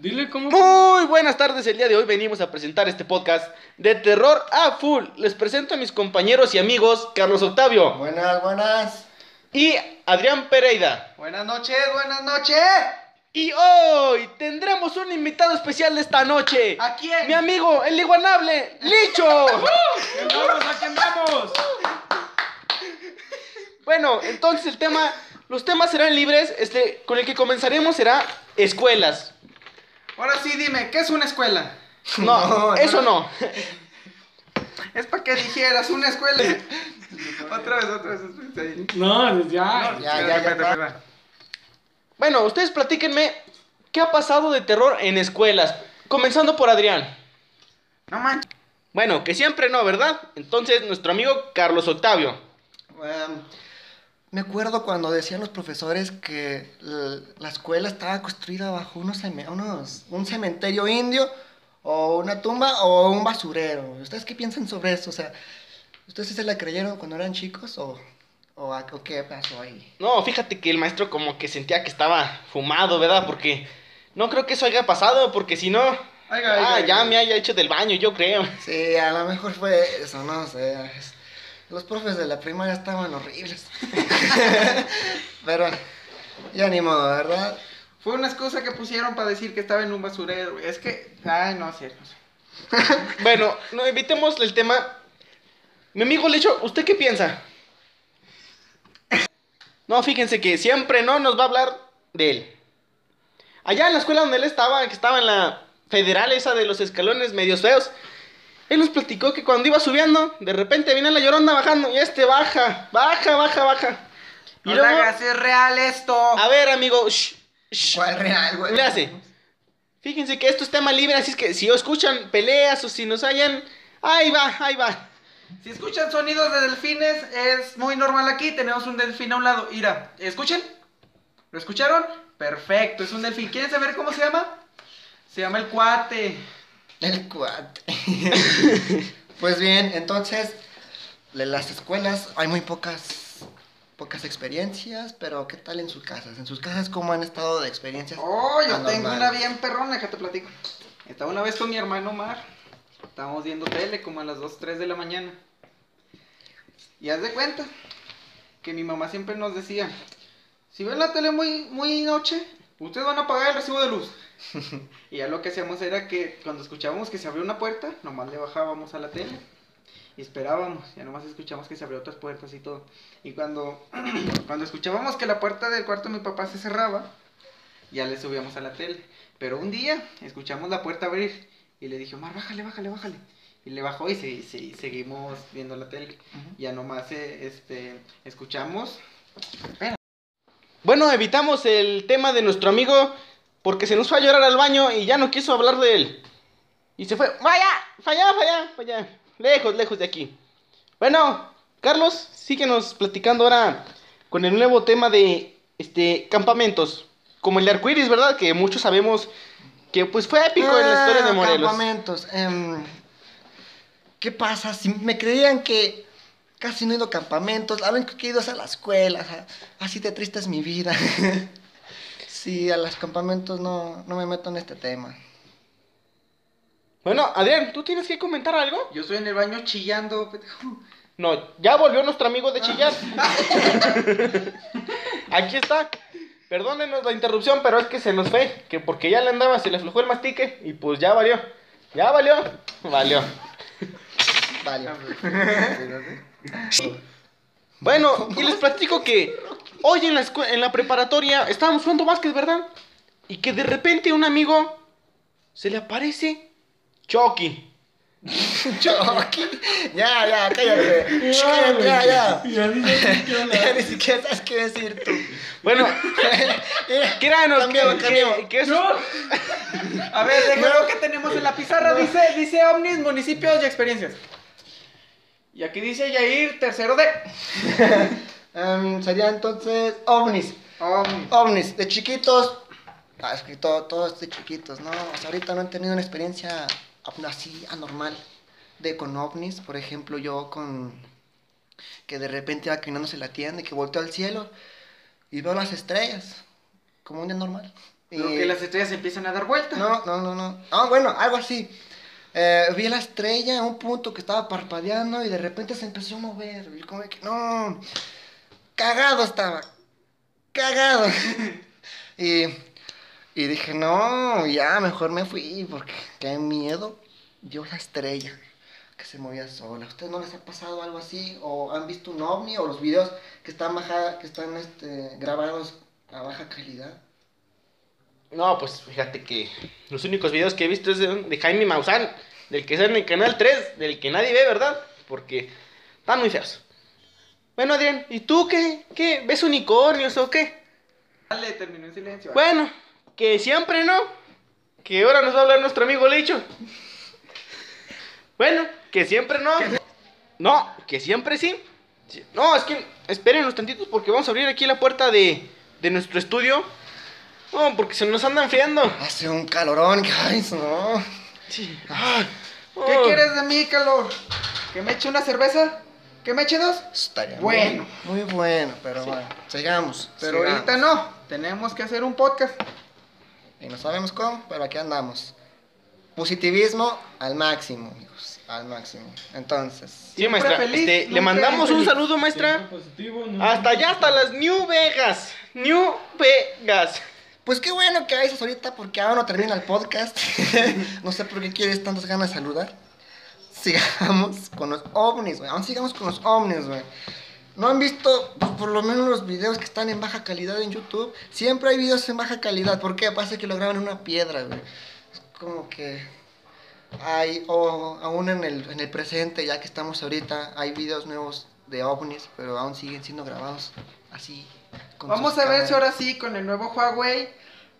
Dile cómo. Muy buenas tardes, el día de hoy venimos a presentar este podcast de terror a full. Les presento a mis compañeros y amigos Carlos Octavio Buenas, buenas. y Adrián Pereira. Buenas noches, buenas noches. Y hoy tendremos un invitado especial de esta noche. ¿A quién? Mi amigo, el iguanable, Licho. ¡Vamos, aquí andamos! bueno, entonces el tema, los temas serán libres. Este, con el que comenzaremos será escuelas. Ahora sí, dime, ¿qué es una escuela? No, No, eso no. Es para que dijeras, una escuela. otra vez, otra vez. No, ya. Ya, Espérate, ya, espérate, ya. espérate. Bueno, ustedes platíquenme qué ha pasado de terror en escuelas. Comenzando por Adrián. No manches. Bueno, que siempre no, ¿verdad? Entonces, nuestro amigo Carlos Octavio. Em, me acuerdo cuando decían los profesores que la escuela estaba construida bajo unos, unos- un cementerio indio o una tumba o un basurero. ¿Ustedes qué piensan sobre eso? O sea, ¿ustedes sí se la creyeron cuando eran chicos o, o, qué pasó ahí? No, fíjate que el maestro como que sentía que estaba fumado, ¿verdad? Porque no creo que eso haya pasado, porque si no... Oiga, ah, oiga, ya oiga. me haya hecho del baño, yo creo. Sí, a lo mejor fue eso, no sé. Los profes de la primaria estaban horribles. Pero ya ni modo, ¿verdad? Fue una excusa que pusieron para decir que estaba en un basurero. Es que. Ay, no, cierto. Bueno, no evitemos el tema. Mi amigo Lecho, ¿usted qué piensa? No, fíjense que siempre no nos va a hablar de él. Allá en la escuela donde él estaba, que estaba en la federal esa de los escalones medios feos, él nos platicó que cuando iba subiendo, de repente viene la llorona bajando y este baja, baja, baja, baja. Y No luego, hagas, es real esto. a ver, amigo, shh, shh, ¿Cuál real, güey? le hace. Fíjense que esto es tema libre, así es que si escuchan peleas o si nos hallan, ahí va, ahí va. Si escuchan sonidos de delfines, es muy normal aquí. Tenemos un delfín a un lado. Mira, ¿escuchen? ¿Lo escucharon? Perfecto, es un delfín. ¿Quieren saber cómo se llama? Se llama el cuate. El cuate. pues bien, entonces, de las escuelas hay muy pocas, pocas experiencias, pero ¿qué tal en sus casas? ¿En sus casas cómo han estado de experiencias? Oh, yo anormales? tengo una bien perrona, que te platico. Estaba una vez con mi hermano Omar. Estábamos viendo tele como a las 2, 3 de la mañana. Y haz de cuenta que mi mamá siempre nos decía, si ven la tele muy, muy noche, ustedes van a pagar el recibo de luz. y ya lo que hacíamos era que cuando escuchábamos que se abrió una puerta, nomás le bajábamos a la tele. Y esperábamos, ya nomás escuchamos que se abrió otras puertas y todo. Y cuando, cuando escuchábamos que la puerta del cuarto de mi papá se cerraba, ya le subíamos a la tele. Pero un día escuchamos la puerta abrir y le dije, Omar, bájale, bájale, bájale. Y le bajó y, se- se- seguimos viendo la tele. Ya nomás eh, este, escuchamos. Bueno, evitamos el tema de nuestro amigo porque se nos fue a llorar al baño y ya no quiso hablar de él. Y se fue, vaya, vaya, vaya, vaya, lejos, lejos de aquí. Bueno, Carlos, síguenos platicando ahora con el nuevo tema de este campamentos, como el de arcoiris, ¿verdad? Que muchos sabemos que pues fue épico en la historia de Ah, Morelos. Campamentos. em, ¿Qué pasa? Si me creían que casi no he ido a campamentos, la única que he ido es a la escuela, ja, así de triste es mi vida. sí, a los campamentos no, no me meto en este tema. Bueno, Adrián, ¿tú tienes que comentar algo? Yo estoy en el baño chillando. pendejo. No, ya volvió nuestro amigo de chillar. Aquí está. Perdónenos la interrupción, pero es que se nos fue. Que porque ya le andaba, se le aflojó el mastique y pues ya valió. Ya valió. Valió. Vale. Bueno, y les platico que hoy en la, en la preparatoria estábamos jugando básquet, ¿verdad? Y que de repente un amigo se le aparece Chucky. Chucky. Ya, ya, cállate. ya, ya, ya. Ya ni siquiera sabes qué decir tú. Bueno, créanos que, que- A ver, déjame lo que tenemos en la pizarra. Dice, dice ovnis, municipios y experiencias. Y aquí dice Yair, tercero de... Em, sería entonces ovnis. Ovnis. ovnis, de chiquitos. Ah, es que todo, todo es de chiquitos, ¿no? O sea, ahorita no he tenido una experiencia así anormal de con ovnis. Por ejemplo, yo con. que de repente iba caminando hacia la tienda y que volteo al cielo y veo las estrellas. Como un día normal. Y- que las estrellas empiezan a dar vuelta. No, no, no, no. Ah, bueno, algo así. Eh, vi la estrella a un punto que estaba parpadeando y de repente se empezó a mover. Y como que, no, cagado estaba. Cagado. y, y dije, no, ya, mejor me fui porque qué miedo. Dio la estrella que se movía sola. ¿A ustedes no les ha pasado algo así? ¿O han visto un ovni? ¿O los videos que están, baja, que están este, grabados a baja calidad? No, pues fíjate que los únicos videos que he visto es de, de Jaime Maussan, del que sale en el canal 3, del que nadie ve, ¿verdad? Porque están muy feos. Bueno, Adrián, ¿y tú qué? ¿Qué? ¿Ves unicornios o qué? Dale, terminó en silencio. Bueno, que siempre no. Que ahora nos va a hablar nuestro amigo Lecho. Bueno, que siempre no. No, que siempre sí. No, es que esperen unos tantitos porque vamos a abrir aquí la puerta de, de nuestro estudio. No, porque se nos andan enfriando. Hace un calorón, ay, no. Sí. Ah, ¿Qué oh. quieres de mí, calor? ¿Que me eche una cerveza? ¿Que me eche dos? Estaría Bueno. Muy, muy bueno, pero bueno, sigamos. Pero sigamos. ahorita no. Tenemos que hacer un podcast. Y no sabemos cómo, pero aquí andamos. Positivismo al máximo, amigos. Al máximo. Entonces, Sí, maestra. feliz, este, le mandamos un saludo, maestra. Siempre positivo, no- Hasta allá, hasta las New Vegas. New Vegas. Pues qué bueno que haces ahorita porque ahora no termina el podcast. no sé por qué quieres tantas ganas de saludar. Sigamos con los ovnis, güey. Aún sigamos con los ovnis, güey. ¿No han visto pues, por lo menos los videos que están en baja calidad en YouTube? Siempre hay videos en baja calidad. ¿Por qué? Pasa que lo graban en una piedra, güey. Es como que hay, o aún en el, en el presente, ya que estamos ahorita, hay videos nuevos de ovnis, pero aún siguen siendo grabados así. Vamos a ver si ahora sí, con el nuevo Huawei,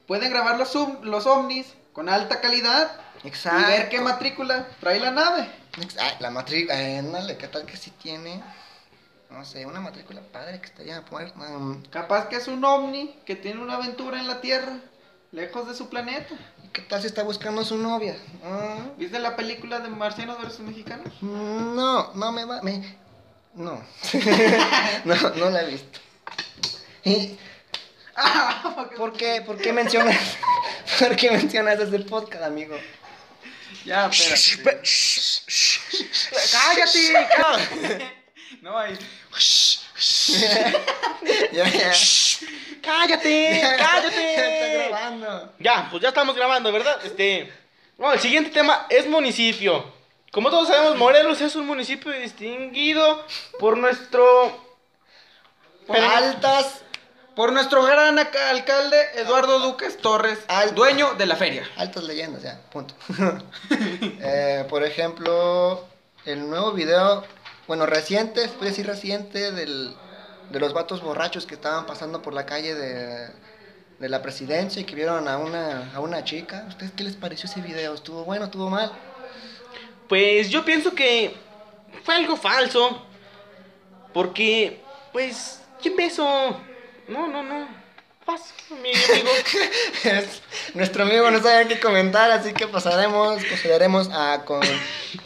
pueden grabar los, los ovnis con alta calidad Exacto. y ver qué matrícula trae la nave. Ah, la matrícula, ándale, ¿qué tal que si tiene? No sé, una matrícula padre que estaría poder. um, Capaz que es un ovni que tiene una aventura en la Tierra, lejos de su planeta. ¿y ¿Qué tal si está buscando a su novia? Ah, ¿Viste la película de Marcianos versus Mexicanos? mm, no, no me va. Me, no. no, no la he visto. ¿Y por qué, por qué mencionas, por qué mencionas ese podcast, amigo? Ya, espérate. ¡Cállate! No, ahí. Ya, ya. ¡Cállate! Está ¡Cállate! grabando. Ya, pues ya estamos grabando, ¿verdad? Este. Bueno, el siguiente tema es municipio. Como todos sabemos, Morelos es un municipio distinguido por nuestro. Por Pero- altas, Por nuestro gran alcalde Eduardo Duques Torres, Al- dueño de la feria. altas leyendas, ya, punto. Eh, por ejemplo, el nuevo video, bueno, reciente, se puede decir reciente, del, de los vatos borrachos que estaban pasando por la calle de, de la presidencia y que vieron a una, a una chica. ¿Ustedes qué les pareció ese video? ¿Estuvo bueno? ¿Estuvo mal? Pues yo pienso que fue algo falso. Porque, pues, ¿quién beso? No, no, no. Paz, mi amigo. Es- Nuestro amigo no sabe qué comentar, así que pasaremos, procederemos a con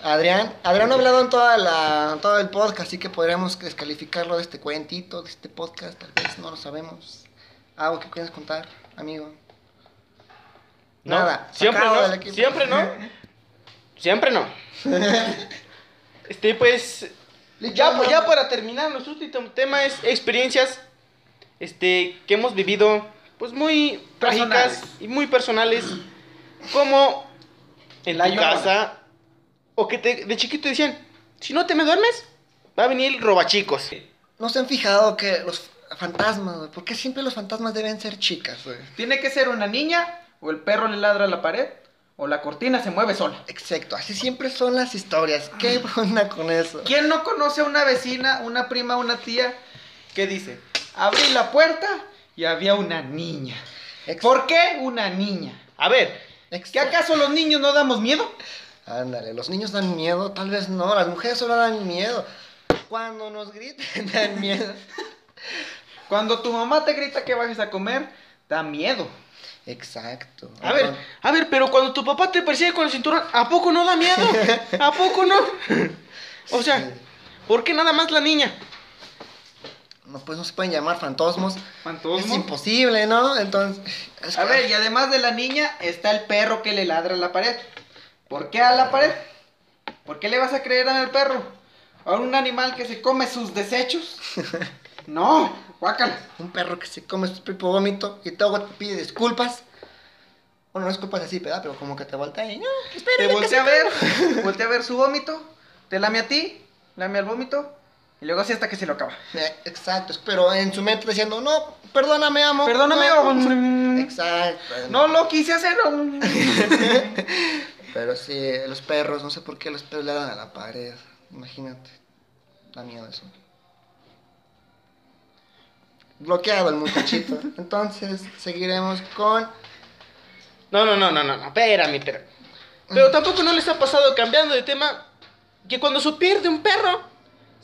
Adrián. Adrián no ha hablado en toda la, todo el podcast, así que podremos descalificarlo de este cuentito, de este podcast, tal vez no lo sabemos. ¿Algo que quieras contar, amigo? No, Nada, Siempre no. Siempre no. Siempre no. Este, pues. Ya, pues, ya para terminar, nuestro último tema es experiencias este, que hemos vivido, pues muy trágicas y muy personales, como en La tu casa, o que te- de chiquito decían, si no te me duermes, va a venir el robachicos. ¿No se han fijado que los fantasmas, güey? ¿Por qué siempre los fantasmas deben ser chicas, güey? Tiene que ser una niña, o el perro le ladra a la pared, o la cortina se mueve sola. Exacto, así siempre son las historias. ¿Qué onda con eso? ¿Quién no conoce a una vecina, una prima, una tía que dice, abrí la puerta y había una niña? ¿Por qué una niña? A ver, ex- ¿Que acaso los niños no damos miedo? Ándale, los niños dan miedo, tal vez no, las mujeres solo dan miedo. Cuando nos griten dan miedo. Cuando tu mamá te grita que bajes a comer, da miedo. Exacto. a ver, a ver, pero cuando tu papá te persigue con el cinturón, ¿a poco no da miedo? ¿A poco no? O sea, Sí. ¿por qué nada más la niña? No, pues no se pueden llamar fantosmos. ¿Fantosmo? Es imposible, ¿no? Entonces, es A ver, y además de la niña, está el perro que le ladra a la pared. ¿Por qué a la pared? ¿Por qué le vas a creer al perro? ¿A un animal que se come sus desechos? No, guácala. un perro que se come su propio vómito y luego te pide disculpas. Bueno, no disculpas así, ¿verdad? Pero como que te voltea y no, Te espérame que voltea a ver, voltea a ver su vómito, te lame a ti, lame al vómito, y luego así hasta que se lo acaba. Eh, Exacto, pero en su mente diciendo, no, perdóname, amo. Perdóname, no". oh, Exacto. no lo quise hacer. Pero sí, los perros, no sé por qué los perros le dan a la pared. Imagínate. Da miedo eso. Bloqueado el muchachito. Entonces, seguiremos con. No, no, no, no, no, no, espérame, pero. Pero tampoco no les ha pasado cambiando de tema que cuando se pierde un perro,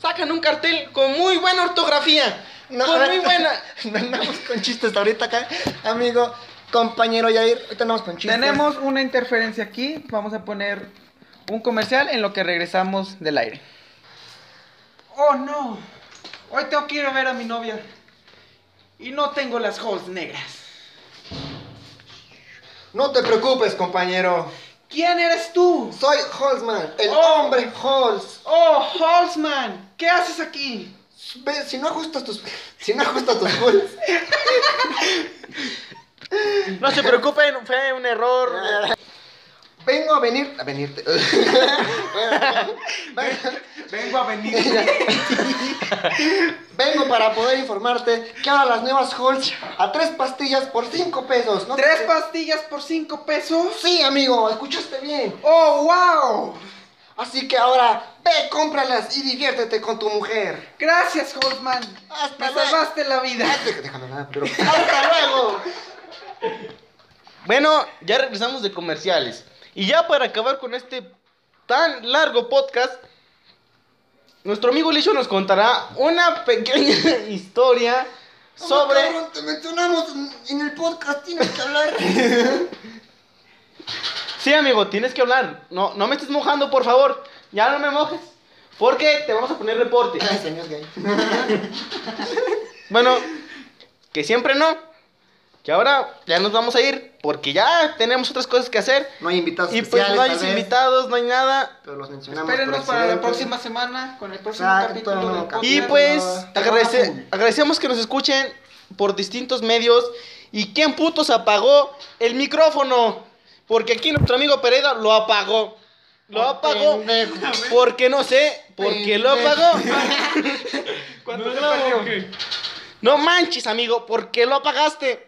sacan un cartel con muy buena ortografía. No, con muy buena. No andamos con chistes ahorita acá, amigo, compañero Yair. Ahorita andamos con chistes. Tenemos una interferencia aquí, vamos a poner un comercial en lo que regresamos del aire. Oh no, hoy tengo que ir a ver a mi novia y no tengo las halls negras. No te preocupes, compañero. ¿Quién eres tú? Soy Holzman, el Oh. hombre Holz. Oh, Halsman, ¿qué haces aquí? Si no ajustas tus. Si no ajustas tus Holz. No se preocupen, fue un error. Vengo a venir. A venirte. Vengo a venir. Vengo para poder informarte que ahora las nuevas Holz a tres pastillas por cinco pesos. ¿no? ¿Tres pastillas por cinco pesos? Sí, amigo, escuchaste bien. Oh, wow. Así que ahora ve, cómpralas y diviértete con tu mujer. Gracias, Halsman. Hasta Me salvaste la vida. Déjame- pero. ¡Hasta luego! Bueno, ya regresamos de comerciales. Y ya para acabar con este tan largo podcast, nuestro amigo Licho nos contará una pequeña historia sobre... Oh, cabrón, te mencionamos en- en el podcast, tienes que hablar. Sí, amigo, tienes que hablar. No, no me estés mojando, por favor. Ya no me mojes. Porque te vamos a poner reporte. Ay, señor gay. Bueno, que siempre no. Que ahora ya nos vamos a ir porque ya tenemos otras cosas que hacer. No hay invitados Y pues no hay invitados, no hay nada. Pero los mencionamos. Espérenos para la próxima semana con el próximo Exacto, capítulo. Y pues agradece- agradecemos que nos escuchen por distintos medios. ¿Y quién putos apagó el micrófono? Porque aquí nuestro amigo Pereda lo apagó. Lo apagó porque no sé por qué lo apagó. ¿Cuánto No. No manches, amigo, ¿por qué lo apagaste?